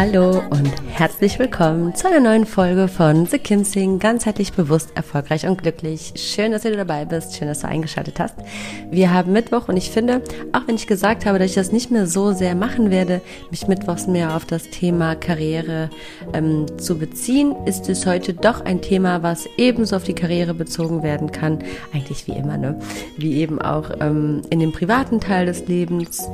Hallo und herzlich willkommen zu einer neuen Folge von The Kim Sing, ganzheitlich bewusst, erfolgreich und glücklich. Schön, dass du dabei bist, schön, dass du eingeschaltet hast. Wir haben Mittwoch und ich finde, auch wenn ich gesagt habe, dass ich das nicht mehr so sehr machen werde, mich mittwochs mehr auf das Thema Karriere ähm, zu beziehen, ist es heute doch ein Thema, was ebenso auf die Karriere bezogen werden kann, eigentlich wie immer, ne? Wie eben auch ähm, in dem privaten Teil des Lebens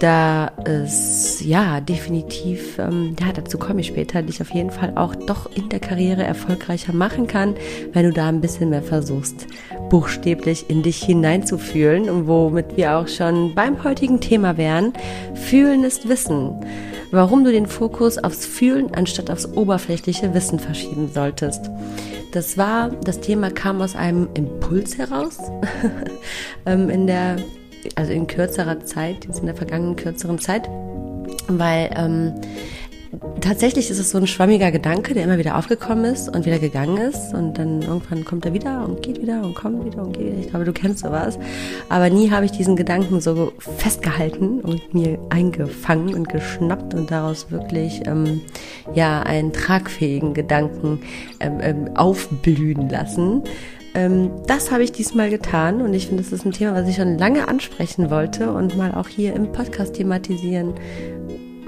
da es ja definitiv, ähm, ja, dazu komme ich später, dich auf jeden Fall auch doch in der Karriere erfolgreicher machen kann, wenn du da ein bisschen mehr versuchst, buchstäblich in dich hineinzufühlen und womit wir auch schon beim heutigen Thema wären. Fühlen ist Wissen. Warum du den Fokus aufs Fühlen anstatt aufs oberflächliche Wissen verschieben solltest. Das war, das Thema kam aus einem Impuls heraus ähm, in der also in kürzerer Zeit, jetzt in der vergangenen kürzeren Zeit, weil ähm, tatsächlich ist es so ein schwammiger Gedanke, der immer wieder aufgekommen ist und wieder gegangen ist und dann irgendwann kommt er wieder und geht wieder und kommt wieder und geht wieder. Ich glaube, du kennst sowas. Aber nie habe ich diesen Gedanken so festgehalten und mir eingefangen und geschnappt und daraus wirklich ähm, ja einen tragfähigen Gedanken ähm, ähm, aufblühen lassen. Ähm, das habe ich diesmal getan und ich finde, das ist ein Thema, was ich schon lange ansprechen wollte und mal auch hier im Podcast thematisieren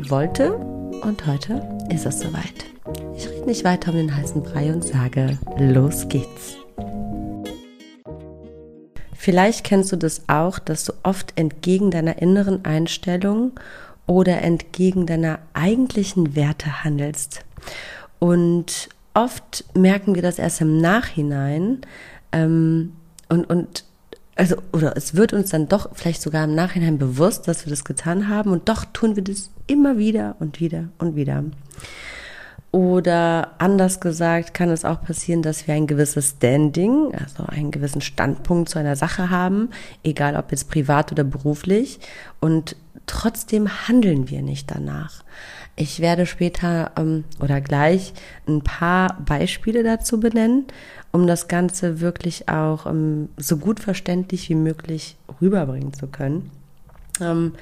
wollte. Und heute ist es soweit. Ich rede nicht weiter um den heißen Brei und sage, los geht's. Vielleicht kennst du das auch, dass du oft entgegen deiner inneren Einstellung oder entgegen deiner eigentlichen Werte handelst. Und oft merken wir das erst im Nachhinein, ähm, und, und also, oder es wird uns dann doch vielleicht sogar im Nachhinein bewusst, dass wir das getan haben und doch tun wir das immer wieder und wieder und wieder. Oder anders gesagt, kann es auch passieren, dass wir ein gewisses Standing, also einen gewissen Standpunkt zu einer Sache haben, egal ob jetzt privat oder beruflich, und trotzdem handeln wir nicht danach. Ich werde später ähm, oder gleich ein paar Beispiele dazu benennen, um das Ganze wirklich auch ähm, so gut verständlich wie möglich rüberbringen zu können. Ähm,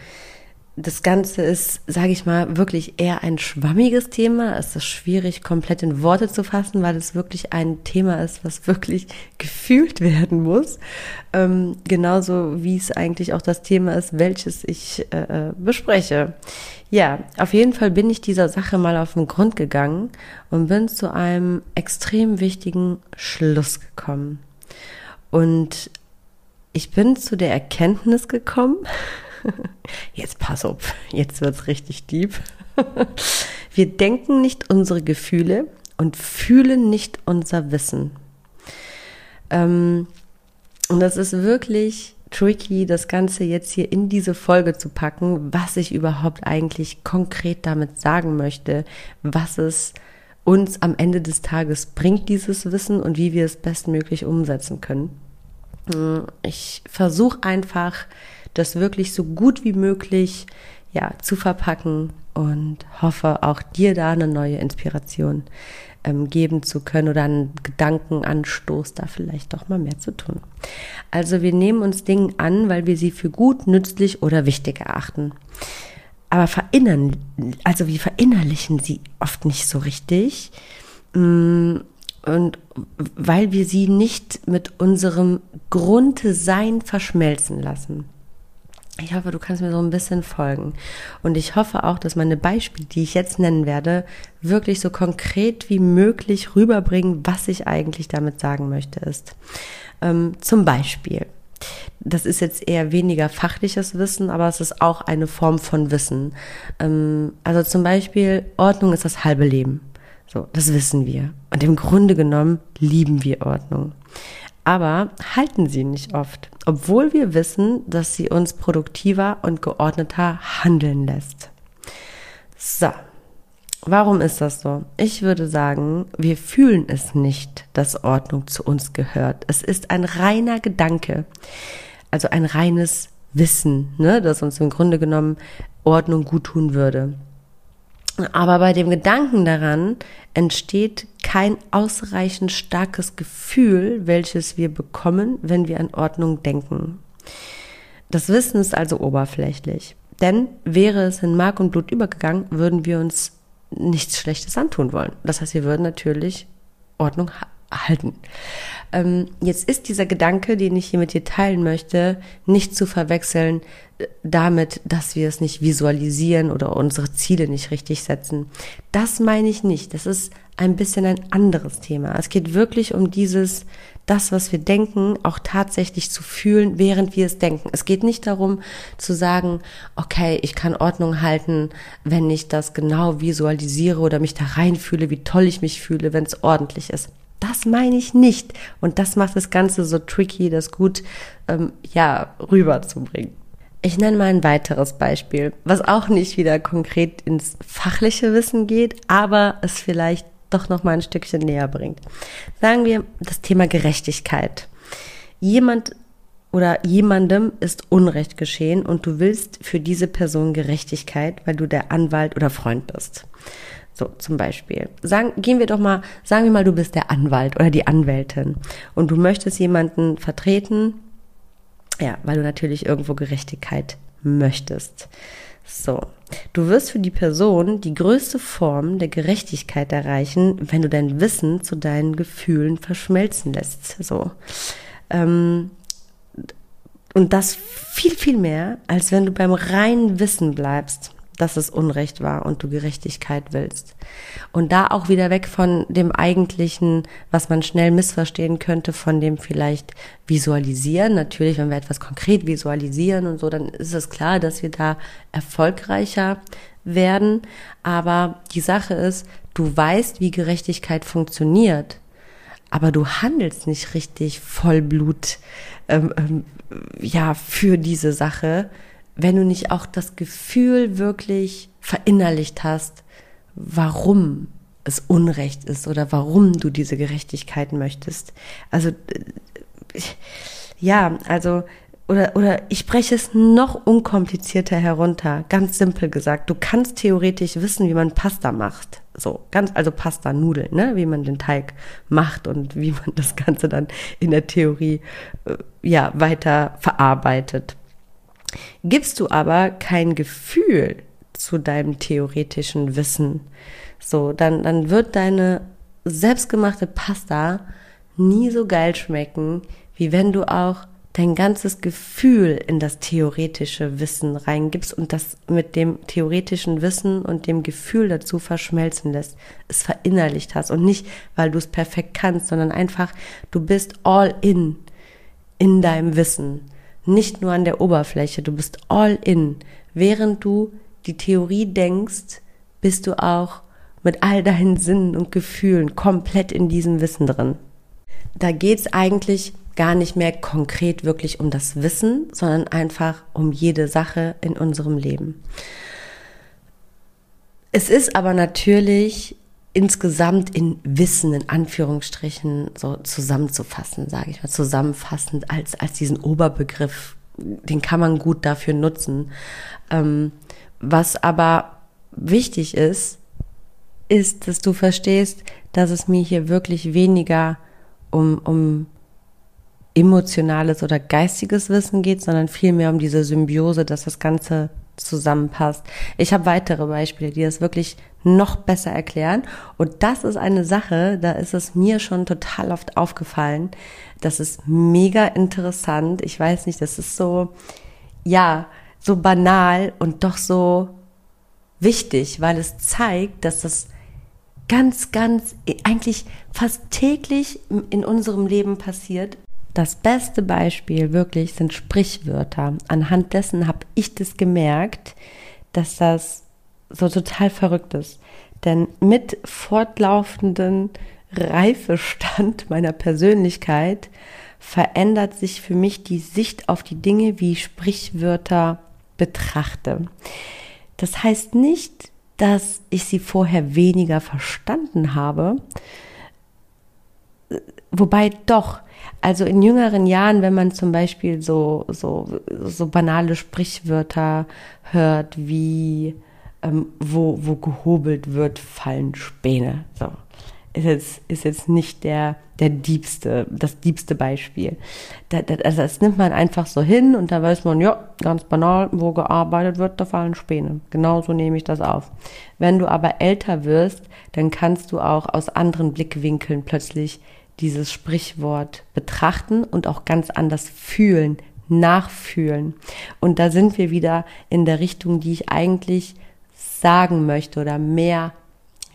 das Ganze ist, sage ich mal, wirklich eher ein schwammiges Thema. Es ist schwierig, komplett in Worte zu fassen, weil es wirklich ein Thema ist, was wirklich gefühlt werden muss. Ähm, genauso wie es eigentlich auch das Thema ist, welches ich äh, äh, bespreche. Ja, auf jeden Fall bin ich dieser Sache mal auf den Grund gegangen und bin zu einem extrem wichtigen Schluss gekommen. Und ich bin zu der Erkenntnis gekommen, Jetzt pass auf, jetzt wird's richtig deep. Wir denken nicht unsere Gefühle und fühlen nicht unser Wissen. Ähm, und das ist wirklich tricky, das Ganze jetzt hier in diese Folge zu packen, was ich überhaupt eigentlich konkret damit sagen möchte, was es uns am Ende des Tages bringt, dieses Wissen und wie wir es bestmöglich umsetzen können. Ich versuche einfach das wirklich so gut wie möglich ja, zu verpacken und hoffe auch dir da eine neue Inspiration ähm, geben zu können oder einen Gedankenanstoß, da vielleicht doch mal mehr zu tun. Also wir nehmen uns Dinge an, weil wir sie für gut, nützlich oder wichtig erachten. Aber verinnern, also wir verinnerlichen sie oft nicht so richtig. Mm, und weil wir sie nicht mit unserem Grundsein verschmelzen lassen. Ich hoffe, du kannst mir so ein bisschen folgen. Und ich hoffe auch, dass meine Beispiele, die ich jetzt nennen werde, wirklich so konkret wie möglich rüberbringen, was ich eigentlich damit sagen möchte, ist. Ähm, zum Beispiel, das ist jetzt eher weniger fachliches Wissen, aber es ist auch eine Form von Wissen. Ähm, also zum Beispiel, Ordnung ist das halbe Leben. So, das wissen wir. Und im Grunde genommen lieben wir Ordnung aber halten sie nicht oft, obwohl wir wissen, dass sie uns produktiver und geordneter handeln lässt. So, warum ist das so? Ich würde sagen, wir fühlen es nicht, dass Ordnung zu uns gehört. Es ist ein reiner Gedanke, also ein reines Wissen, ne, das uns im Grunde genommen Ordnung gut tun würde. Aber bei dem Gedanken daran entsteht kein ausreichend starkes Gefühl, welches wir bekommen, wenn wir an Ordnung denken. Das Wissen ist also oberflächlich. Denn wäre es in Mark und Blut übergegangen, würden wir uns nichts Schlechtes antun wollen. Das heißt, wir würden natürlich Ordnung halten. Ähm, jetzt ist dieser Gedanke, den ich hier mit dir teilen möchte, nicht zu verwechseln äh, damit, dass wir es nicht visualisieren oder unsere Ziele nicht richtig setzen. Das meine ich nicht. Das ist ein bisschen ein anderes Thema. Es geht wirklich um dieses, das, was wir denken, auch tatsächlich zu fühlen, während wir es denken. Es geht nicht darum zu sagen, okay, ich kann Ordnung halten, wenn ich das genau visualisiere oder mich da reinfühle, wie toll ich mich fühle, wenn es ordentlich ist. Das meine ich nicht. Und das macht das Ganze so tricky, das gut, ähm, ja, rüberzubringen. Ich nenne mal ein weiteres Beispiel, was auch nicht wieder konkret ins fachliche Wissen geht, aber es vielleicht doch noch mal ein Stückchen näher bringt. Sagen wir das Thema Gerechtigkeit. Jemand oder jemandem ist Unrecht geschehen und du willst für diese Person Gerechtigkeit, weil du der Anwalt oder Freund bist. So, zum Beispiel. Sagen, gehen wir doch mal, sagen wir mal, du bist der Anwalt oder die Anwältin und du möchtest jemanden vertreten, ja, weil du natürlich irgendwo Gerechtigkeit möchtest. So. Du wirst für die Person die größte Form der Gerechtigkeit erreichen, wenn du dein Wissen zu deinen Gefühlen verschmelzen lässt. So. Ähm, und das viel, viel mehr, als wenn du beim reinen Wissen bleibst dass es Unrecht war und du Gerechtigkeit willst. Und da auch wieder weg von dem eigentlichen, was man schnell missverstehen könnte, von dem vielleicht visualisieren. Natürlich, wenn wir etwas konkret visualisieren und so, dann ist es klar, dass wir da erfolgreicher werden. Aber die Sache ist, du weißt, wie Gerechtigkeit funktioniert, aber du handelst nicht richtig Vollblut ähm, ähm, ja für diese Sache wenn du nicht auch das Gefühl wirklich verinnerlicht hast, warum es Unrecht ist oder warum du diese Gerechtigkeit möchtest. Also äh, ja, also oder oder ich spreche es noch unkomplizierter herunter, ganz simpel gesagt. Du kannst theoretisch wissen, wie man Pasta macht. So, ganz also Pasta Nudeln, ne, wie man den Teig macht und wie man das ganze dann in der Theorie äh, ja weiter verarbeitet. Gibst du aber kein Gefühl zu deinem theoretischen Wissen, so, dann, dann wird deine selbstgemachte Pasta nie so geil schmecken, wie wenn du auch dein ganzes Gefühl in das theoretische Wissen reingibst und das mit dem theoretischen Wissen und dem Gefühl dazu verschmelzen lässt, es verinnerlicht hast. Und nicht, weil du es perfekt kannst, sondern einfach, du bist all in in deinem Wissen nicht nur an der Oberfläche, du bist all in. Während du die Theorie denkst, bist du auch mit all deinen Sinnen und Gefühlen komplett in diesem Wissen drin. Da geht's eigentlich gar nicht mehr konkret wirklich um das Wissen, sondern einfach um jede Sache in unserem Leben. Es ist aber natürlich insgesamt in Wissen in Anführungsstrichen so zusammenzufassen, sage ich mal, zusammenfassend als als diesen Oberbegriff, den kann man gut dafür nutzen. Ähm, was aber wichtig ist, ist, dass du verstehst, dass es mir hier wirklich weniger um um emotionales oder geistiges Wissen geht, sondern vielmehr um diese Symbiose, dass das Ganze zusammenpasst. Ich habe weitere Beispiele, die das wirklich noch besser erklären. Und das ist eine Sache, da ist es mir schon total oft aufgefallen. Das ist mega interessant. Ich weiß nicht, das ist so, ja, so banal und doch so wichtig, weil es zeigt, dass das ganz, ganz, eigentlich fast täglich in unserem Leben passiert. Das beste Beispiel wirklich sind Sprichwörter. Anhand dessen habe ich das gemerkt, dass das so total verrückt ist. Denn mit fortlaufenden Reifestand meiner Persönlichkeit verändert sich für mich die Sicht auf die Dinge, wie Sprichwörter betrachte. Das heißt nicht, dass ich sie vorher weniger verstanden habe, wobei doch, also in jüngeren Jahren, wenn man zum Beispiel so, so, so banale Sprichwörter hört wie ähm, wo, wo gehobelt wird, fallen Späne. So. Ist jetzt, ist jetzt nicht der, der diebste, das diebste Beispiel. Da, da, also das nimmt man einfach so hin und da weiß man, ja, ganz banal, wo gearbeitet wird, da fallen Späne. Genauso nehme ich das auf. Wenn du aber älter wirst, dann kannst du auch aus anderen Blickwinkeln plötzlich dieses Sprichwort betrachten und auch ganz anders fühlen, nachfühlen. Und da sind wir wieder in der Richtung, die ich eigentlich sagen möchte oder mehr,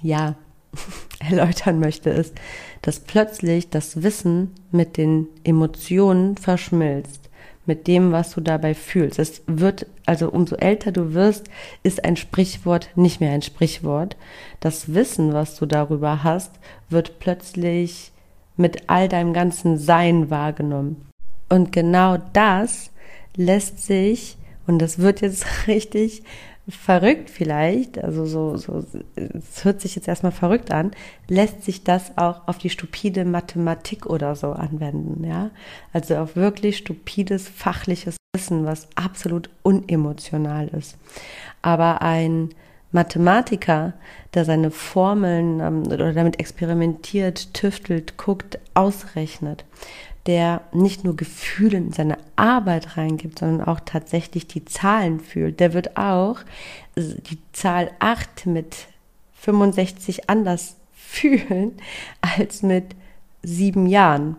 ja, erläutern möchte, ist, dass plötzlich das Wissen mit den Emotionen verschmilzt, mit dem, was du dabei fühlst. Es wird, also umso älter du wirst, ist ein Sprichwort nicht mehr ein Sprichwort. Das Wissen, was du darüber hast, wird plötzlich mit all deinem ganzen Sein wahrgenommen. Und genau das lässt sich, und das wird jetzt richtig verrückt vielleicht, also so, so, es hört sich jetzt erstmal verrückt an, lässt sich das auch auf die stupide Mathematik oder so anwenden, ja? Also auf wirklich stupides fachliches Wissen, was absolut unemotional ist. Aber ein Mathematiker, der seine Formeln ähm, oder damit experimentiert, tüftelt, guckt, ausrechnet, der nicht nur Gefühle in seine Arbeit reingibt, sondern auch tatsächlich die Zahlen fühlt, der wird auch die Zahl 8 mit 65 anders fühlen als mit sieben Jahren.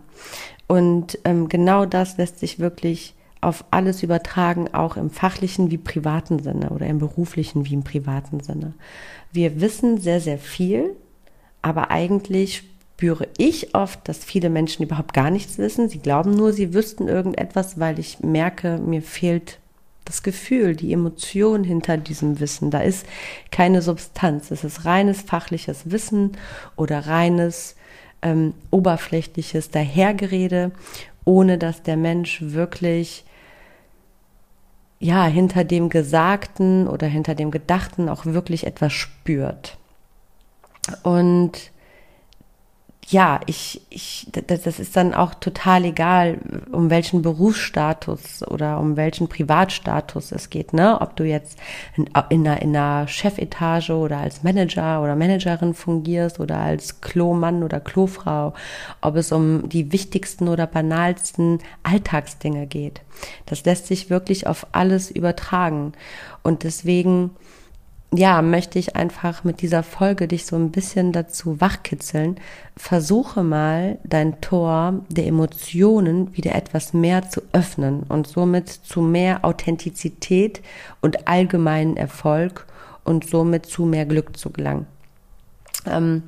Und ähm, genau das lässt sich wirklich auf alles übertragen, auch im fachlichen wie privaten Sinne oder im beruflichen wie im privaten Sinne. Wir wissen sehr, sehr viel, aber eigentlich spüre ich oft, dass viele Menschen überhaupt gar nichts wissen. Sie glauben nur, sie wüssten irgendetwas, weil ich merke, mir fehlt das Gefühl, die Emotion hinter diesem Wissen. Da ist keine Substanz. Es ist reines fachliches Wissen oder reines ähm, oberflächliches Dahergerede, ohne dass der Mensch wirklich ja hinter dem Gesagten oder hinter dem Gedachten auch wirklich etwas spürt. Und ja, ich, ich, das, ist dann auch total egal, um welchen Berufsstatus oder um welchen Privatstatus es geht, ne? Ob du jetzt in, in, einer, in einer Chefetage oder als Manager oder Managerin fungierst oder als Klomann oder Klofrau, ob es um die wichtigsten oder banalsten Alltagsdinge geht. Das lässt sich wirklich auf alles übertragen. Und deswegen, ja, möchte ich einfach mit dieser Folge dich so ein bisschen dazu wachkitzeln. Versuche mal dein Tor der Emotionen wieder etwas mehr zu öffnen und somit zu mehr Authentizität und allgemeinen Erfolg und somit zu mehr Glück zu gelangen. Ähm,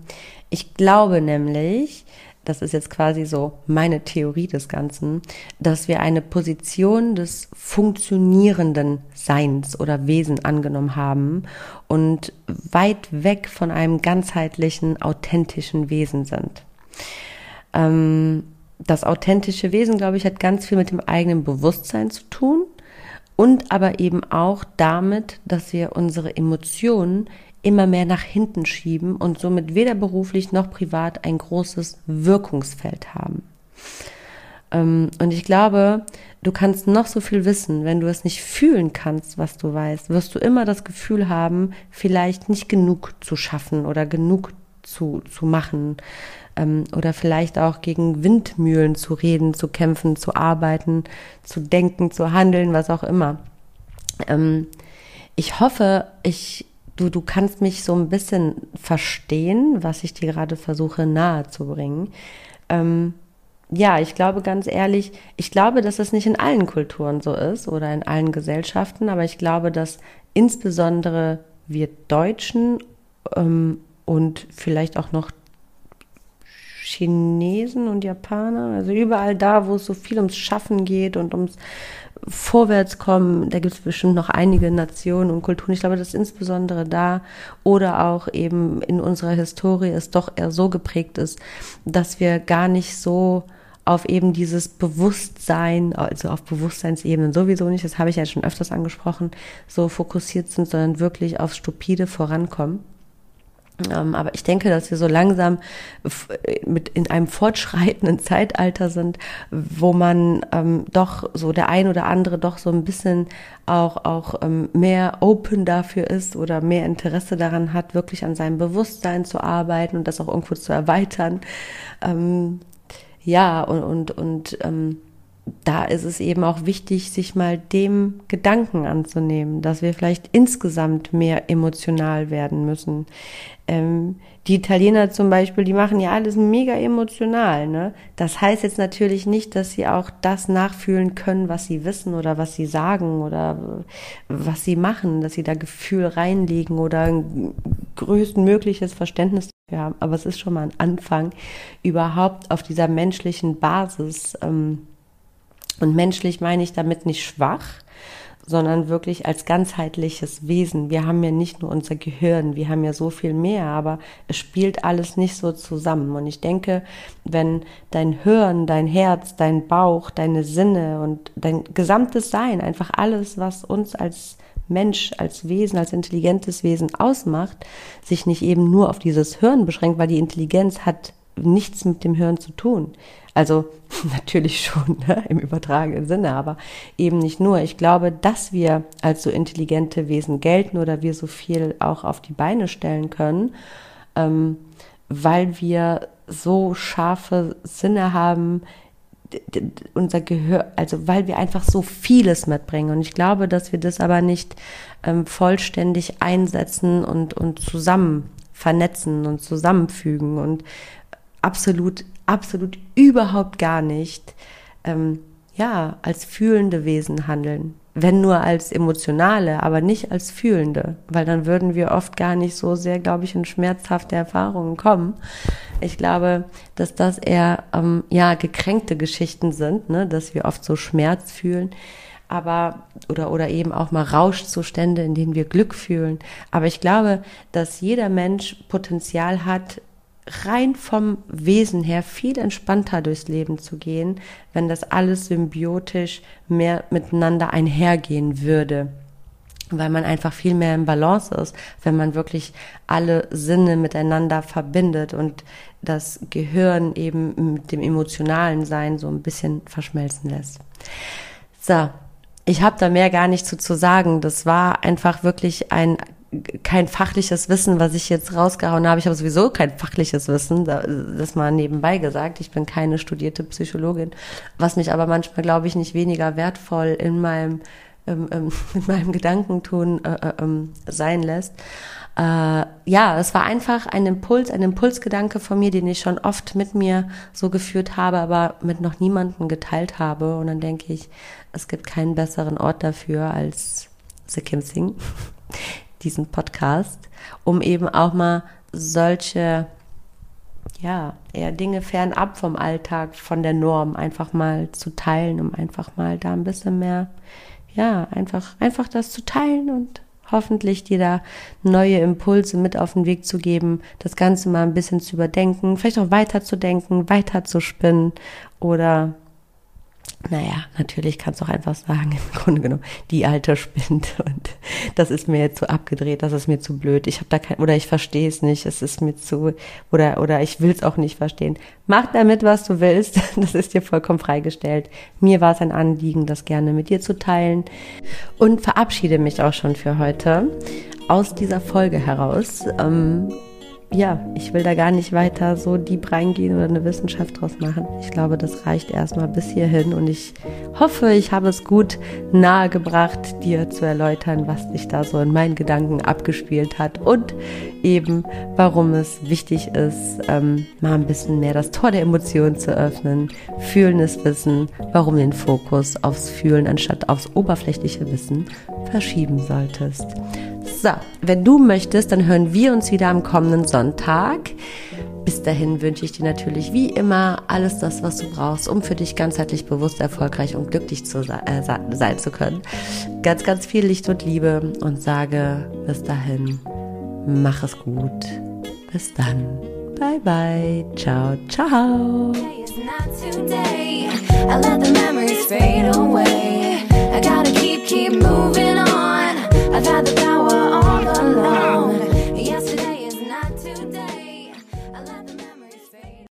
ich glaube nämlich, das ist jetzt quasi so meine Theorie des Ganzen, dass wir eine Position des funktionierenden Seins oder Wesen angenommen haben und weit weg von einem ganzheitlichen, authentischen Wesen sind. Ähm, das authentische Wesen, glaube ich, hat ganz viel mit dem eigenen Bewusstsein zu tun und aber eben auch damit, dass wir unsere Emotionen immer mehr nach hinten schieben und somit weder beruflich noch privat ein großes Wirkungsfeld haben. Ähm, und ich glaube, du kannst noch so viel wissen, wenn du es nicht fühlen kannst, was du weißt, wirst du immer das Gefühl haben, vielleicht nicht genug zu schaffen oder genug zu, zu machen ähm, oder vielleicht auch gegen Windmühlen zu reden, zu kämpfen, zu arbeiten, zu denken, zu handeln, was auch immer. Ähm, ich hoffe, ich du, du kannst mich so ein bisschen verstehen, was ich dir gerade versuche nahezubringen. Ähm, ja, ich glaube ganz ehrlich, ich glaube, dass es nicht in allen Kulturen so ist oder in allen Gesellschaften, aber ich glaube, dass insbesondere wir Deutschen ähm, und vielleicht auch noch Chinesen und Japaner, also überall da, wo es so viel ums Schaffen geht und ums Vorwärtskommen, da gibt es bestimmt noch einige Nationen und Kulturen. Ich glaube, dass insbesondere da oder auch eben in unserer Historie es doch eher so geprägt ist, dass wir gar nicht so auf eben dieses Bewusstsein, also auf Bewusstseinsebenen sowieso nicht, das habe ich ja schon öfters angesprochen, so fokussiert sind, sondern wirklich aufs stupide Vorankommen. Ähm, aber ich denke, dass wir so langsam mit in einem fortschreitenden Zeitalter sind, wo man ähm, doch so der ein oder andere doch so ein bisschen auch auch ähm, mehr open dafür ist oder mehr Interesse daran hat, wirklich an seinem Bewusstsein zu arbeiten und das auch irgendwo zu erweitern. Ähm, ja, und, und, und ähm, da ist es eben auch wichtig, sich mal dem Gedanken anzunehmen, dass wir vielleicht insgesamt mehr emotional werden müssen. Ähm, die Italiener zum Beispiel, die machen ja alles mega emotional. Ne? Das heißt jetzt natürlich nicht, dass sie auch das nachfühlen können, was sie wissen oder was sie sagen oder was sie machen, dass sie da Gefühl reinlegen oder ein größtmögliches Verständnis dafür haben. Aber es ist schon mal ein Anfang, überhaupt auf dieser menschlichen Basis. Ähm, und menschlich meine ich damit nicht schwach, sondern wirklich als ganzheitliches Wesen. Wir haben ja nicht nur unser Gehirn, wir haben ja so viel mehr, aber es spielt alles nicht so zusammen. Und ich denke, wenn dein Hirn, dein Herz, dein Bauch, deine Sinne und dein gesamtes Sein, einfach alles, was uns als Mensch, als Wesen, als intelligentes Wesen ausmacht, sich nicht eben nur auf dieses Hirn beschränkt, weil die Intelligenz hat nichts mit dem Hirn zu tun. Also natürlich schon ne, im übertragenen Sinne, aber eben nicht nur. Ich glaube, dass wir als so intelligente Wesen gelten oder wir so viel auch auf die Beine stellen können, ähm, weil wir so scharfe Sinne haben, unser Gehör, also weil wir einfach so vieles mitbringen. Und ich glaube, dass wir das aber nicht ähm, vollständig einsetzen und, und zusammen vernetzen und zusammenfügen und absolut absolut überhaupt gar nicht, ähm, ja, als fühlende Wesen handeln. Wenn nur als emotionale, aber nicht als fühlende, weil dann würden wir oft gar nicht so sehr, glaube ich, in schmerzhafte Erfahrungen kommen. Ich glaube, dass das eher, ähm, ja, gekränkte Geschichten sind, ne, dass wir oft so Schmerz fühlen aber oder oder eben auch mal Rauschzustände, in denen wir Glück fühlen. Aber ich glaube, dass jeder Mensch Potenzial hat, rein vom Wesen her viel entspannter durchs Leben zu gehen, wenn das alles symbiotisch mehr miteinander einhergehen würde. Weil man einfach viel mehr im Balance ist, wenn man wirklich alle Sinne miteinander verbindet und das Gehirn eben mit dem emotionalen Sein so ein bisschen verschmelzen lässt. So, ich habe da mehr gar nicht zu, zu sagen. Das war einfach wirklich ein kein fachliches Wissen, was ich jetzt rausgehauen habe. Ich habe sowieso kein fachliches Wissen, das mal nebenbei gesagt. Ich bin keine studierte Psychologin, was mich aber manchmal, glaube ich, nicht weniger wertvoll in meinem, ähm, ähm, in meinem Gedankentun äh, äh, ähm, sein lässt. Äh, ja, es war einfach ein Impuls, ein Impulsgedanke von mir, den ich schon oft mit mir so geführt habe, aber mit noch niemandem geteilt habe. Und dann denke ich, es gibt keinen besseren Ort dafür als The Kim Sing diesen Podcast, um eben auch mal solche, ja, eher Dinge fernab vom Alltag, von der Norm einfach mal zu teilen, um einfach mal da ein bisschen mehr, ja, einfach, einfach das zu teilen und hoffentlich dir da neue Impulse mit auf den Weg zu geben, das Ganze mal ein bisschen zu überdenken, vielleicht auch weiter zu denken, weiter zu spinnen oder naja, natürlich kannst du auch einfach sagen, im Grunde genommen, die alte spinnt und das ist mir jetzt zu abgedreht, das ist mir zu blöd, ich habe da kein, oder ich verstehe es nicht, es ist mir zu, oder, oder ich will es auch nicht verstehen. Mach damit, was du willst, das ist dir vollkommen freigestellt. Mir war es ein Anliegen, das gerne mit dir zu teilen und verabschiede mich auch schon für heute aus dieser Folge heraus. Ähm, ja, ich will da gar nicht weiter so deep reingehen oder eine Wissenschaft draus machen. Ich glaube, das reicht erstmal bis hierhin und ich hoffe, ich habe es gut nahegebracht, dir zu erläutern, was sich da so in meinen Gedanken abgespielt hat und eben, warum es wichtig ist, ähm, mal ein bisschen mehr das Tor der Emotionen zu öffnen, fühlendes Wissen, warum den Fokus aufs Fühlen anstatt aufs oberflächliche Wissen verschieben solltest. So, wenn du möchtest, dann hören wir uns wieder am kommenden Sonntag. Bis dahin wünsche ich dir natürlich wie immer alles das, was du brauchst, um für dich ganzheitlich bewusst, erfolgreich und glücklich zu sein, äh, sein zu können. Ganz, ganz viel Licht und Liebe und sage bis dahin, mach es gut. Bis dann. Bye bye. Ciao, ciao. I've had the